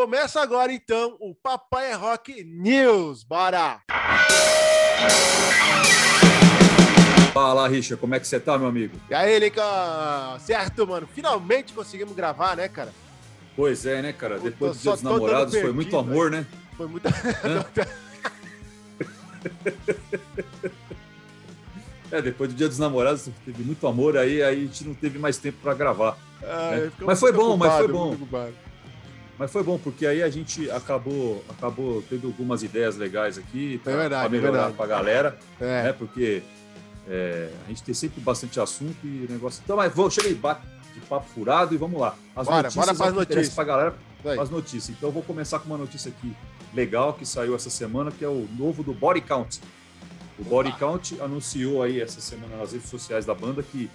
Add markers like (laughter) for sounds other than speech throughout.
Começa agora então o Papai é Rock News. Bora! Fala, Richa, como é que você tá, meu amigo? E aí, Lincoln? Certo, mano. Finalmente conseguimos gravar, né, cara? Pois é, né, cara? Depois do Dia dos Namorados foi muito amor, né? Foi muito. (laughs) (laughs) é, depois do Dia dos Namorados teve muito amor, aí, aí a gente não teve mais tempo para gravar. Ah, né? Mas foi bom, mas foi bom. Mas foi bom, porque aí a gente acabou, acabou tendo algumas ideias legais aqui para é melhorar é para a galera. É. Né? Porque é, a gente tem sempre bastante assunto e negócio. Então, mas vou, chega aí, bate de papo furado e vamos lá. As bora, notícias bora para as notícias. Para galera, as notícias. Então, eu vou começar com uma notícia aqui legal que saiu essa semana, que é o novo do Body Count. O Body Count anunciou aí essa semana nas redes sociais da banda que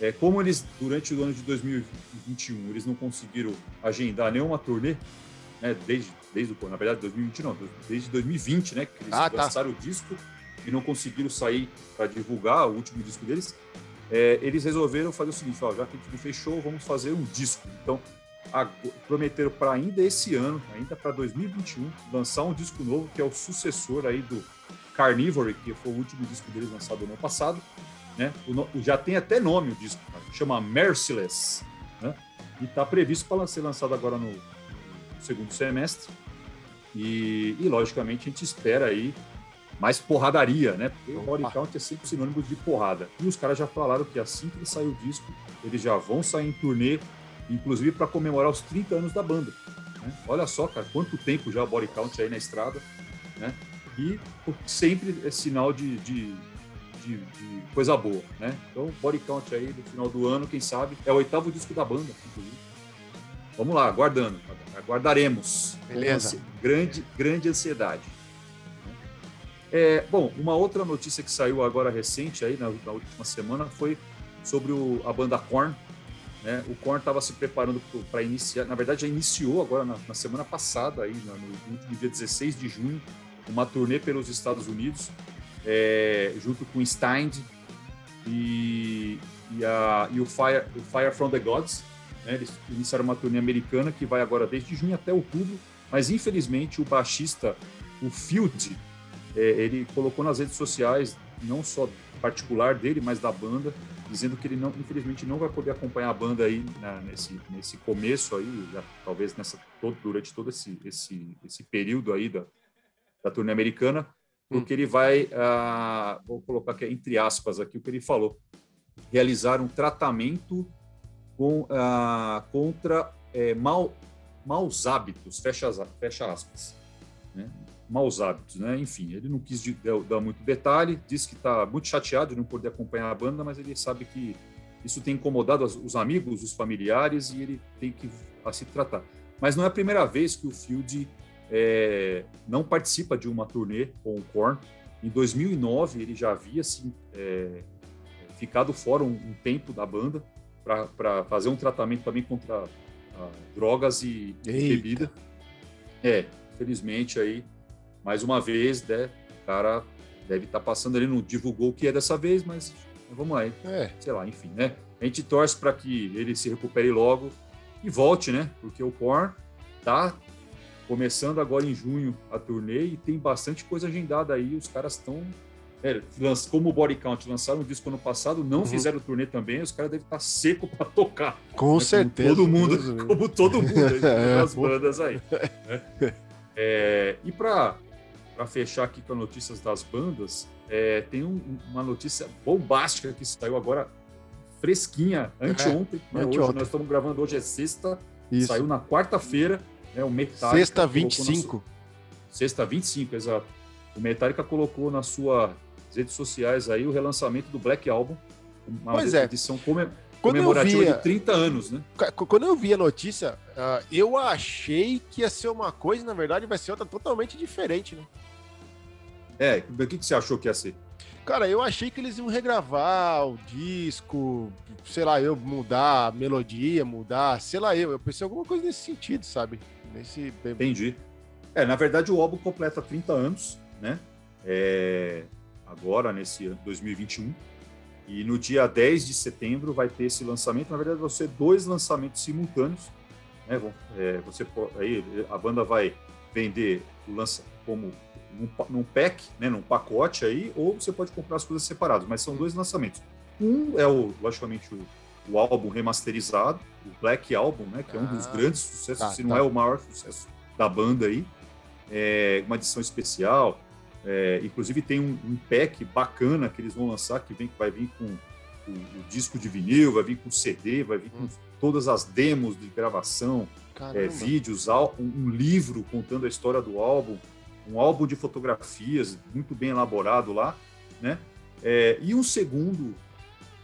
é, como eles, durante o ano de 2021, eles não conseguiram agendar nenhuma turnê, né, desde, desde o, na verdade, 2020 não, desde 2020, né, que eles ah, tá. lançaram tá. o disco e não conseguiram sair para divulgar o último disco deles, é, eles resolveram fazer o seguinte, ó, já que não fechou, vamos fazer um disco. Então, a, prometeram para ainda esse ano, ainda para 2021, lançar um disco novo, que é o sucessor aí do Carnivore, que foi o último disco deles lançado no ano passado, né? O, já tem até nome o disco, cara, chama Merciless. Né? E está previsto para ser lançado agora no, no segundo semestre. E, e, logicamente, a gente espera aí mais porradaria, né? Porque o body count é sempre sinônimo de porrada. E os caras já falaram que assim que sair o disco, eles já vão sair em turnê, inclusive para comemorar os 30 anos da banda. Né? Olha só, cara, quanto tempo já o body count aí na estrada, né? E sempre é sinal de, de de, de, coisa boa, né? Então, Body Count aí no final do ano, quem sabe, é o oitavo disco da banda, inclusive. Vamos lá, aguardando, aguardaremos. Beleza. Grande, grande ansiedade. É, bom, uma outra notícia que saiu agora recente aí na, na última semana foi sobre o, a banda Korn. Né? O Korn estava se preparando para iniciar, na verdade já iniciou agora na, na semana passada aí, no, no último dia 16 de junho, uma turnê pelos Estados Unidos é, junto com Stein e, e, a, e o, Fire, o Fire from the Gods. Né? Eles iniciaram uma turnê americana que vai agora desde junho até outubro, mas infelizmente o baixista, o Field, é, ele colocou nas redes sociais, não só particular dele, mas da banda, dizendo que ele não, infelizmente não vai poder acompanhar a banda aí né, nesse, nesse começo aí, já, talvez nessa todo, durante todo esse, esse, esse período aí da, da turnê americana, porque ele vai, uh, vou colocar aqui entre aspas aqui o que ele falou, realizar um tratamento com, uh, contra é, mal, maus hábitos, fecha, fecha aspas, né? maus hábitos, né? Enfim, ele não quis dar muito detalhe, disse que está muito chateado de não poder acompanhar a banda, mas ele sabe que isso tem incomodado os amigos, os familiares e ele tem que se tratar. Mas não é a primeira vez que o Field é, não participa de uma turnê com o Korn. Em 2009, ele já havia assim, é, ficado fora um, um, tempo da banda para fazer um tratamento também contra ah, drogas e, e bebida. É, infelizmente aí, mais uma vez, né, o cara deve estar tá passando ali, não divulgou o que é dessa vez, mas vamos lá, é. sei lá, enfim, né? A gente torce para que ele se recupere logo e volte, né? Porque o Korn tá começando agora em junho a turnê e tem bastante coisa agendada aí. Os caras estão. É, como o Body Count lançaram um disco ano passado, não uhum. fizeram turnê também, os caras devem estar seco para tocar. Com né? certeza. Como todo mundo, como todo mundo as bandas aí. (laughs) Né? É, e para fechar aqui com as notícias das bandas, é, tem um, uma notícia bombástica que saiu agora, fresquinha, anteontem. É, né? anteontem. Hoje, nós estamos gravando hoje, é sexta, Isso. saiu na quarta-feira. Né? O Metallica Sexta 25. Sexta 25, exato. O Metallica colocou nas suas redes sociais aí o relançamento do Black Album, uma pois é. edição come... comemorativa via... de 30 anos, né? Quando eu vi a notícia, uh, eu achei que ia ser uma coisa, na verdade vai ser outra totalmente diferente, né? É, o que, que você achou que ia ser? Cara, eu achei que eles iam regravar o disco, sei lá, eu mudar a melodia, mudar, sei lá, eu, eu pensei alguma coisa nesse sentido, sabe? Nesse... Entendi. É, na verdade, o álbum completa 30 anos, né? É, agora, nesse ano 2021. E no dia 10 de setembro vai ter esse lançamento. Na verdade, vão ser dois lançamentos simultâneos. Né? É, você aí a banda vai vender o lança como num, num pack, né, num pacote aí, ou você pode comprar as coisas separadas, mas são dois lançamentos. Um é o, logicamente, o, o álbum remasterizado, o Black Album, né, que é um dos ah, grandes sucessos, tá, se não tá. é o maior sucesso da banda aí. É uma edição especial. É, inclusive tem um, um, pack bacana que eles vão lançar, que, vem, vai vir com o, o, disco de vinil, vai vir com CD, vai vir com hum. todas as demos de gravação, é, vídeos, um, um livro contando a história do álbum um álbum de fotografias muito bem elaborado lá, né? É, e um segundo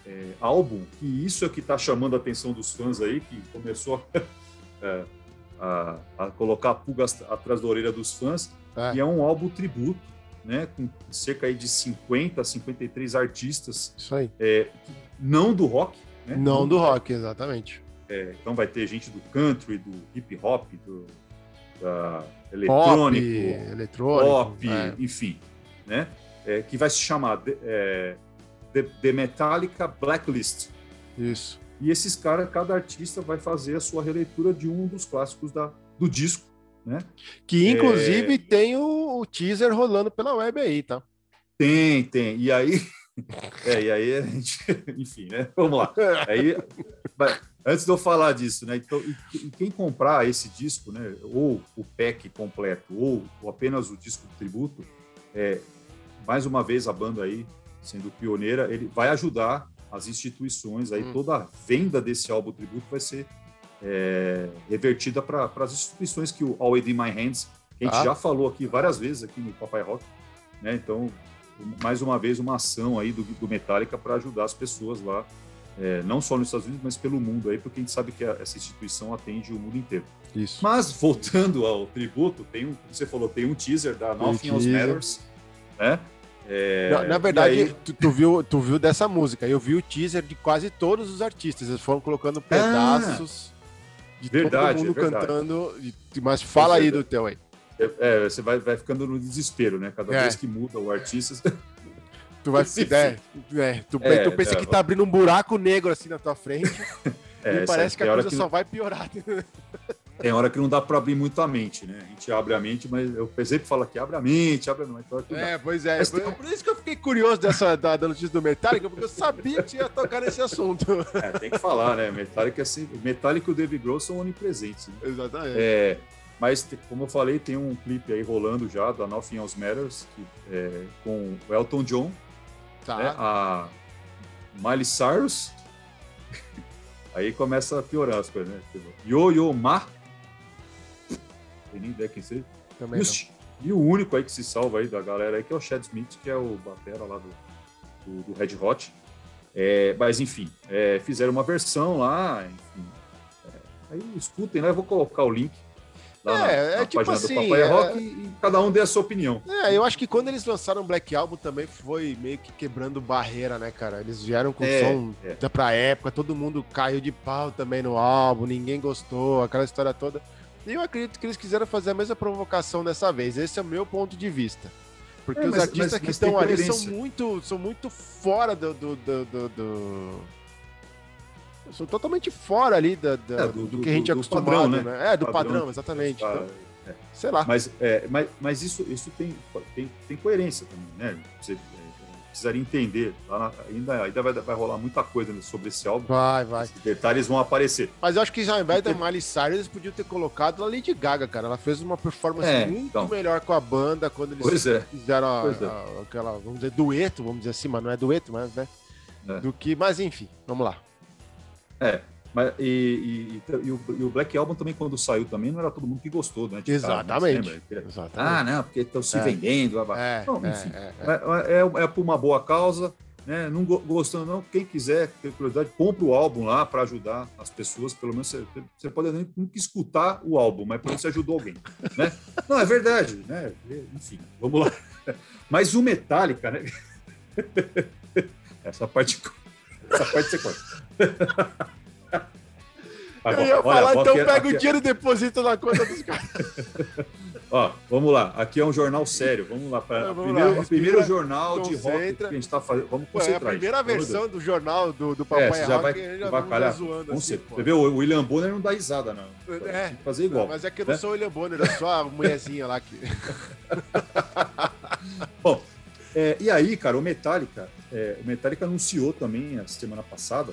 é, álbum, que isso é que está chamando a atenção dos fãs aí, que começou (laughs) é, a, a, colocar a pulga atrás da orelha dos fãs, é. e é um álbum tributo, né? Com cerca de 50, 53 artistas. Isso aí. É, não do rock, né? Não do rock, exatamente. É, então vai ter gente do country, do hip hop, do, da eletrônico, pop, eletrônico, pop, é. enfim, né? É, que vai se chamar The, é, The, Metallica Blacklist. Isso. E esses caras, cada artista vai fazer a sua releitura de um dos clássicos da, do disco, né? Que inclusive é... tem o, o, teaser rolando pela web aí, tá? Tem, tem. E aí, (laughs) é, e aí a gente, (laughs) enfim, né? Vamos lá. Aí Antes de eu falar disso, né? Então, e, e quem comprar esse disco, né? Ou o pack completo, ou, ou apenas o disco de tributo, é, mais uma vez a banda aí sendo pioneira, ele vai ajudar as instituições aí hum. toda a venda desse álbum tributo vai ser é, revertida para as instituições que o Always in My Hands, que a gente ah. já falou aqui várias vezes aqui no Papai Rock, né? Então, mais uma vez uma ação aí do, do Metallica para ajudar as pessoas lá é, não só nos Estados Unidos, mas pelo mundo aí, porque a gente sabe que a, essa instituição atende o mundo inteiro. Isso. Mas voltando ao tributo, tem um, você falou, tem um teaser da Nothing Else Matters, né? É, na, na, verdade, aí... tu, tu, viu, tu viu dessa música. Eu vi o teaser de quase todos os artistas. Eles foram colocando pedaços ah, de verdade, todo mundo é cantando. Mas fala aí do teu aí. É, é, você vai, vai ficando no desespero, né? Cada é. vez que muda o artista. (laughs) Tu vai (laughs) se é, é, tu, é, tu pensa é, que tá abrindo um buraco negro assim na tua frente. (laughs) É, e parece que a coisa que... só vai piorar. Tem hora que não dá para abrir muito a mente, né? A gente abre a mente, mas eu sempre falo que abre a mente, abre a mente. É, pois é. Por, por, isso que eu fiquei curioso dessa da, da notícia do Metallica, porque eu sabia que ia tocar nesse assunto. É, tem que falar, né? Metallica, assim, Metallica e o Dave Grohl são onipresentes. Né? Exatamente. É, mas, como eu falei, tem um clipe aí rolando já da Nothing Else Matters, que, é, com o Elton John, Tá. Né? A Miley Cyrus. (laughs) Aí começa a piorar as coisas, né? Tipo, Yo Yo Ma. Tem nem ideia quem seja. Também e, e, o único aí que se salva aí da galera aí, que é o Chad Smith, que é o batera lá do, do, do Red Hot. É, mas enfim, é, fizeram uma versão lá, enfim. É, aí escutem lá, eu vou colocar o link lá é, na, é na tipo assim, do Papai é... Rock e cada um dê a sua opinião. É, eu acho que quando eles lançaram o Black Album também foi meio que quebrando barreira, né, cara? Eles vieram com é, som é. pra época, todo mundo caiu de pau também no álbum, ninguém gostou, aquela história toda. E eu acredito que eles quiseram fazer a mesma provocação dessa vez. Esse é o meu ponto de vista. Porque é, os artistas mas, que estão ali são muito, são muito fora do, do, do, do são totalmente fora ali da, da é, do, do, que a gente é acostumado, padrão, né? né? É, do padrão, padrão exatamente. Então, é. Sei lá. Mas, é, mas, mas isso, isso tem, tem, tem coerência também, né? Você é, precisaria entender. Na, ainda ainda vai, vai rolar muita coisa sobre esse álbum. Vai, vai. Esses detalhes vão aparecer. Mas eu acho que já ao invés da Miley Cyrus, eles podiam ter colocado a Lady Gaga, cara. Ela fez uma performance é, muito então. melhor com a banda quando eles é. fizeram a, a, aquela, vamos dizer, dueto, vamos dizer assim, mas não é dueto, mas, né? Do que, mas enfim, vamos lá. É, mas, e, e, e, o, e, o, Black Album também, quando saiu também, não era todo mundo que gostou, né? Exatamente. Cara, Exatamente. Ah, não, porque estão se é. vendendo. É, não, enfim, é, é, é, é, por uma boa causa, né? Não gostando, não. Quem quiser, ter curiosidade, compra o álbum lá para ajudar as pessoas. Pelo menos você, você pode nem nunca escutar o álbum, mas pelo menos você ajudou alguém, (laughs) né? Não, é verdade, né? Enfim, vamos lá. (laughs) Mas o Metallica, né? (laughs) Essa parte, essa parte você corta. Eu ia falar, olha, então pega aqui, o dinheiro e deposita na conta dos caras. (laughs) Ó, Vamos lá, aqui é um jornal sério. Vamos lá. Pra, é, vamos primeiro, lá. primeiro jornal de rock que a gente está fazendo. Vamos concentrar. Pô, é a primeira versão do jornal do, do Papai é, já Rock, vai, já vai calhar. Zoando assim, Você vê, o William Bonner não dá risada, não. É, fazer igual. Não, mas é que eu não né? sou o William Bonner, eu sou a mulherzinha lá que. (laughs) Bom, é, e aí, cara, o Metallica, é, o Metallica anunciou também a semana passada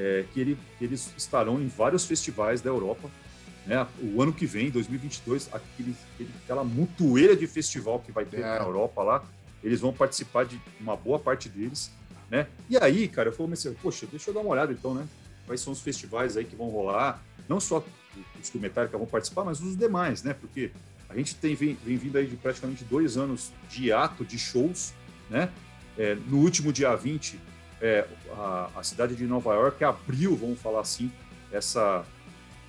é, que, ele, eles estarão em vários festivais da Europa né? O ano que vem, 2022, aquele, aquela mutueira de festival que vai ter é. na Europa lá, eles vão participar de uma boa parte deles, né? E aí, cara, eu comecei, poxa, deixa eu dar uma olhada então, né? Quais são os festivais aí que vão rolar? Não só os que o Metallica vão participar, mas os demais, né? Porque a gente tem vem, vem vindo aí de praticamente dois anos de ato de shows, né? É, no último dia 20, é, a, a cidade de Nova York abriu, vamos falar assim, essa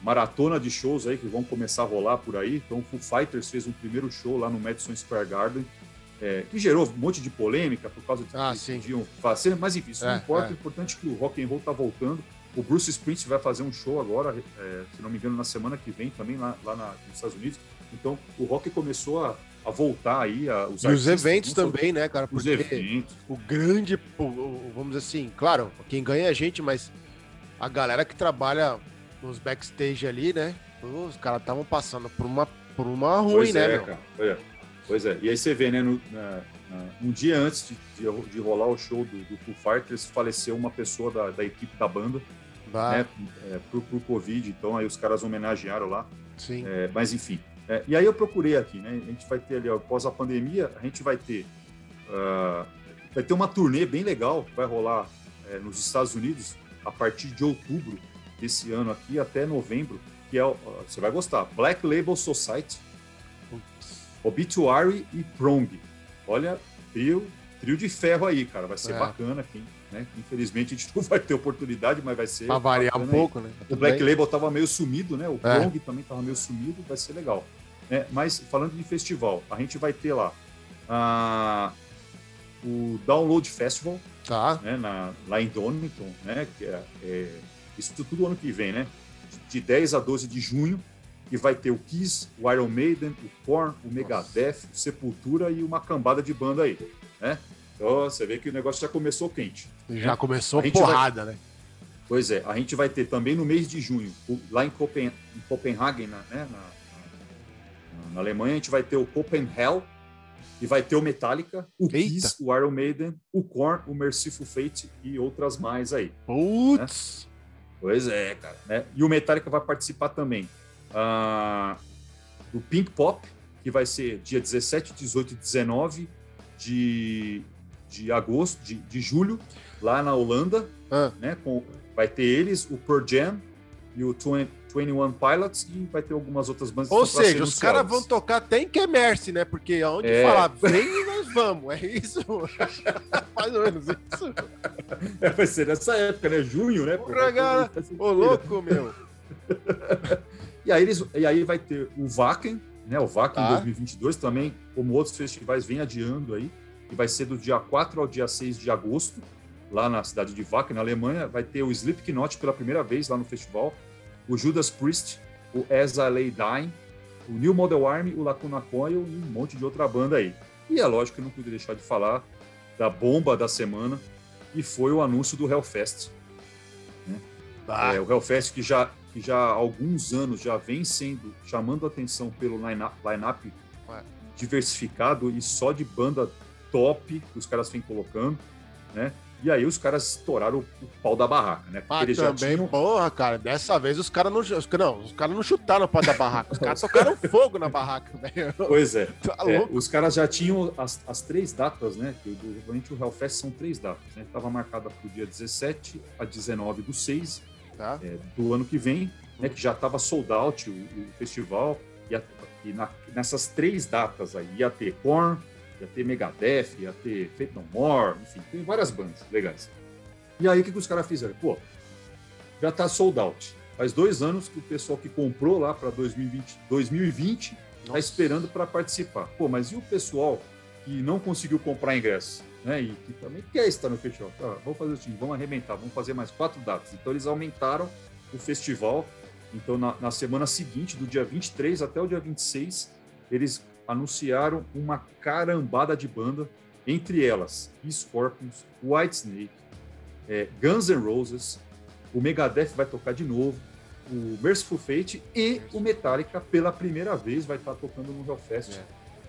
maratona de shows aí que vão começar a rolar por aí. Então, o Foo Fighters fez um primeiro show lá no Madison Square Garden, é, que gerou um monte de polêmica por causa de ah, que podiam fazer, mas enfim, isso é, não importa. É. O importante é que o rock and roll está voltando. O Bruce Springsteen vai fazer um show agora, é, se não me engano, na semana que vem também lá, lá na, nos Estados Unidos. Então, o rock começou a, a voltar aí. A, os e os eventos também, né, cara? Porque os eventos. O grande, vamos dizer assim, claro, quem ganha é a gente, mas a galera que trabalha nos backstage ali, né? Os caras estavam passando por uma, por uma ruim, pois né, é, meu? Cara, pois, é. pois é. E aí você vê, né? No, na, na, um dia antes de, de, de, rolar o show do, do Foo Fighters, faleceu uma pessoa da, da equipe da banda, bah. né? É, por, por Covid. Então aí os caras homenagearam lá. Sim. É, mas enfim. É, e aí eu procurei aqui, né? A gente vai ter ali, após a pandemia, a gente vai ter. Uh, vai ter uma turnê bem legal que vai rolar é, nos Estados Unidos a partir de outubro desse ano aqui até novembro, que é, você vai gostar, Black Label Society, Obituary e Prong. Olha, trio, trio de ferro aí, cara, vai ser é. bacana aqui. Né? Infelizmente a gente (laughs) não vai ter oportunidade, mas vai ser. Pra variar um pouco, aí. né? o Black. Label tava meio sumido, né? O é. Prong também tava meio sumido, vai ser legal. É, mas falando de festival, a gente vai ter lá ah, o Download Festival, tá. né, na, lá em Donington, né? Que é, é isso tudo ano que vem, né? De 10 a 12 de junho, e vai ter o Kiss, o Iron Maiden, o Korn, o Megadeth, o Sepultura e uma cambada de banda aí, né? Então você vê que o negócio já começou quente. Já né? começou porrada, vai... né? Pois é, a gente vai ter também no mês de junho, lá em, Copen... em Copenhagen, né? na, na, Alemanha, a gente vai ter o Copenhagen e vai ter o Metallica, o Eita. Kiss, o Iron Maiden, o Korn, o Merciful Fate e outras mais aí. Putz! Né? Pois é, cara. Né? E o Metallica vai participar também uh, do Pink Pop, que vai ser dia 17, 18 e 19 de, de agosto, de, de julho, lá na Holanda. Ah. Né? Com, vai ter eles, o Pearl Jam e o 20, 21 Pilots e vai ter algumas outras bandas. Ou seja, os caras vão tocar até em Quemerce, né? Porque aonde é... falar vem, (laughs) nós vamos. É isso. (laughs) Mais ou menos isso. É, vai ser nessa época, né? Junho, né? Porra, cara. Ô, louco, meu. (laughs) e, aí eles, e aí vai ter o Wacken, né? O Wacken tá. 2022 também, como outros festivais, vem adiando aí. E vai ser do dia 4 ao dia 6 de agosto, lá na cidade de Wacken, na Alemanha. Vai ter o Slipknot pela primeira vez lá no festival o Judas Priest, o As I Lay Dying, o New Model Army, o Lacuna Coil e um monte de outra banda aí. E é lógico que não pude deixar de falar da bomba da semana, que foi o anúncio do Hellfest. Né? Ah. É, o Hellfest que já, que já há alguns anos já vem sendo, chamando atenção pelo line-up line diversificado e só de banda top que os caras vêm colocando, né? E aí os caras estouraram o, o pau da barraca, né? Porque ah, eles também, já tinham... porra, cara, dessa vez os caras não, os, não, os caras não chutaram o pau da barraca, os caras tocaram (laughs) fogo na barraca, velho. Pois é. Tá é os caras já tinham as, as três datas, né? Que realmente o Hellfest são três datas, né? Tava marcada para o dia 17 a 19 do 6 tá. é, do ano que vem, né? Que já tava sold out o, o festival. E, a, e na, nessas três datas aí ia ter Korn, ia ter Megadeth, ia ter Fate No More, enfim, tem várias bandas legais. E aí o que, que os caras fizeram? Pô, já tá sold out. Faz dois anos que o pessoal que comprou lá para 2020, 2020 está esperando para participar. Pô, mas e o pessoal que não conseguiu comprar ingresso? Né, e que também quer estar no festival. Ah, vamos fazer o seguinte, vamos arrebentar, vamos fazer mais quatro datas. Então eles aumentaram o festival. Então na, na semana seguinte, do dia 23 até o dia 26, eles anunciaram uma carambada de banda, entre elas Scorpions, Whitesnake, é, Guns N' Roses, o Megadeth vai tocar de novo, o Merciful Fate e o Metallica pela primeira vez vai estar tocando no Hellfest. É.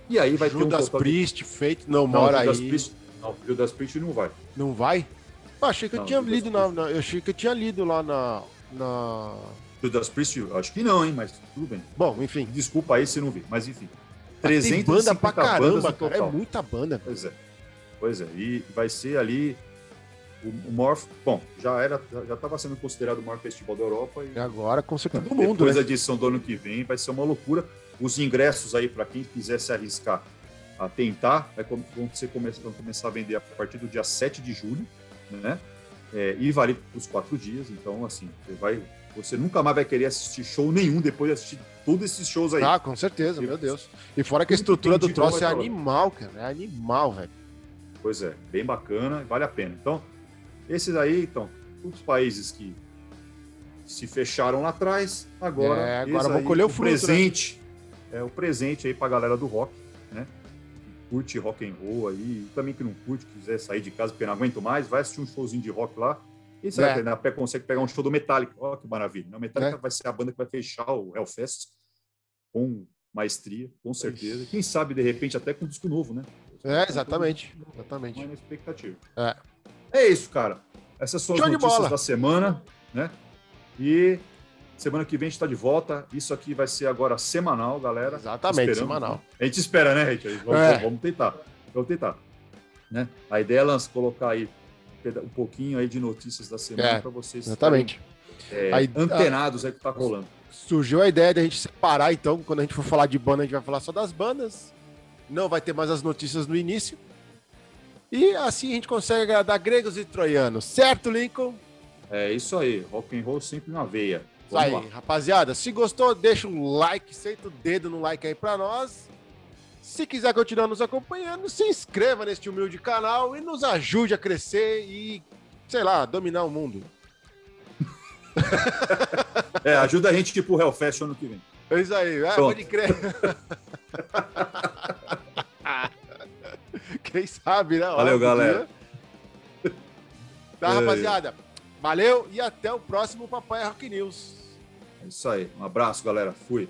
E aí vai Judas ter um Priest, de... Fate não, não mora Judas aí. Priest, não, Judas Priest não vai. Não vai? Eu achei que não, eu tinha lido na, na, eu achei que eu tinha lido lá na na Judas Priest, acho que não, hein, mas tudo bem. Bom, enfim. Desculpa aí se não vi, mas enfim. 300 banda pra caramba, cara. É muita banda. Pois é. Pois é. E vai ser ali o, maior. Bom, já era, já estava sendo considerado o maior festival da Europa. E, agora, com certeza, do mundo. Depois né? da edição do ano que vem, vai ser uma loucura. Os ingressos aí, para quem quiser se arriscar a tentar, vai, vão, ser, vão começar a vender a partir do dia 7 de julho, né? É, e vale os quatro dias. Então, assim, você vai. Você nunca mais vai querer assistir show nenhum depois de assistir todos esses shows aí. Ah, com certeza, e, meu Deus. E fora que a estrutura do troço é animal, cara. É animal, velho. Pois é, bem bacana, vale a pena. Então, esses aí, então, os países que se fecharam lá atrás, agora, é, agora vão colher o, fruto, né? presente. Né? É o presente aí para a galera do rock, né? Que curte rock and roll aí, também que não curte, quiser sair de casa porque não aguento mais, vai assistir um showzinho de rock lá. E será é. que na pé consegue pegar um show do Metallica? Olha que maravilha. O Metallica é. vai ser a banda que vai fechar o Hellfest com maestria, com certeza. Quem sabe, de repente, até com um disco novo, né? É, exatamente. Exatamente. Uma expectativa. É. É isso, cara. Essas são Show as notícias da semana, né? E semana que vem a gente está de volta. Isso aqui vai ser agora semanal, galera. Exatamente, semanal. A gente espera, né, gente? Vamos, é. vamos tentar. Vamos tentar. Né? A ideia é colocar aí um pouquinho aí de notícias da semana é, para vocês. Exatamente. é, aí, antenados aí que tá rolando. Surgiu a ideia de a gente separar, então, quando a gente for falar de banda, a gente vai falar só das bandas. Não vai ter mais as notícias no início. E assim a gente consegue agradar gregos e troianos, certo, Lincoln? É isso aí, rock and roll sempre na veia. Vamos aí, lá. rapaziada, se gostou, deixa um like, senta o dedo no like aí pra nós. Se quiser continuar nos acompanhando, se inscreva neste humilde canal e nos ajude a crescer e, sei lá, dominar o mundo. (laughs) é, ajuda a gente tipo o Hellfest ano que vem. É isso aí, é, pode crer. (laughs) Quem sabe, né? Valeu, galera. Tá, é. rapaziada. Valeu e até o próximo Papai Rock News. É isso aí. Um abraço, galera. Fui.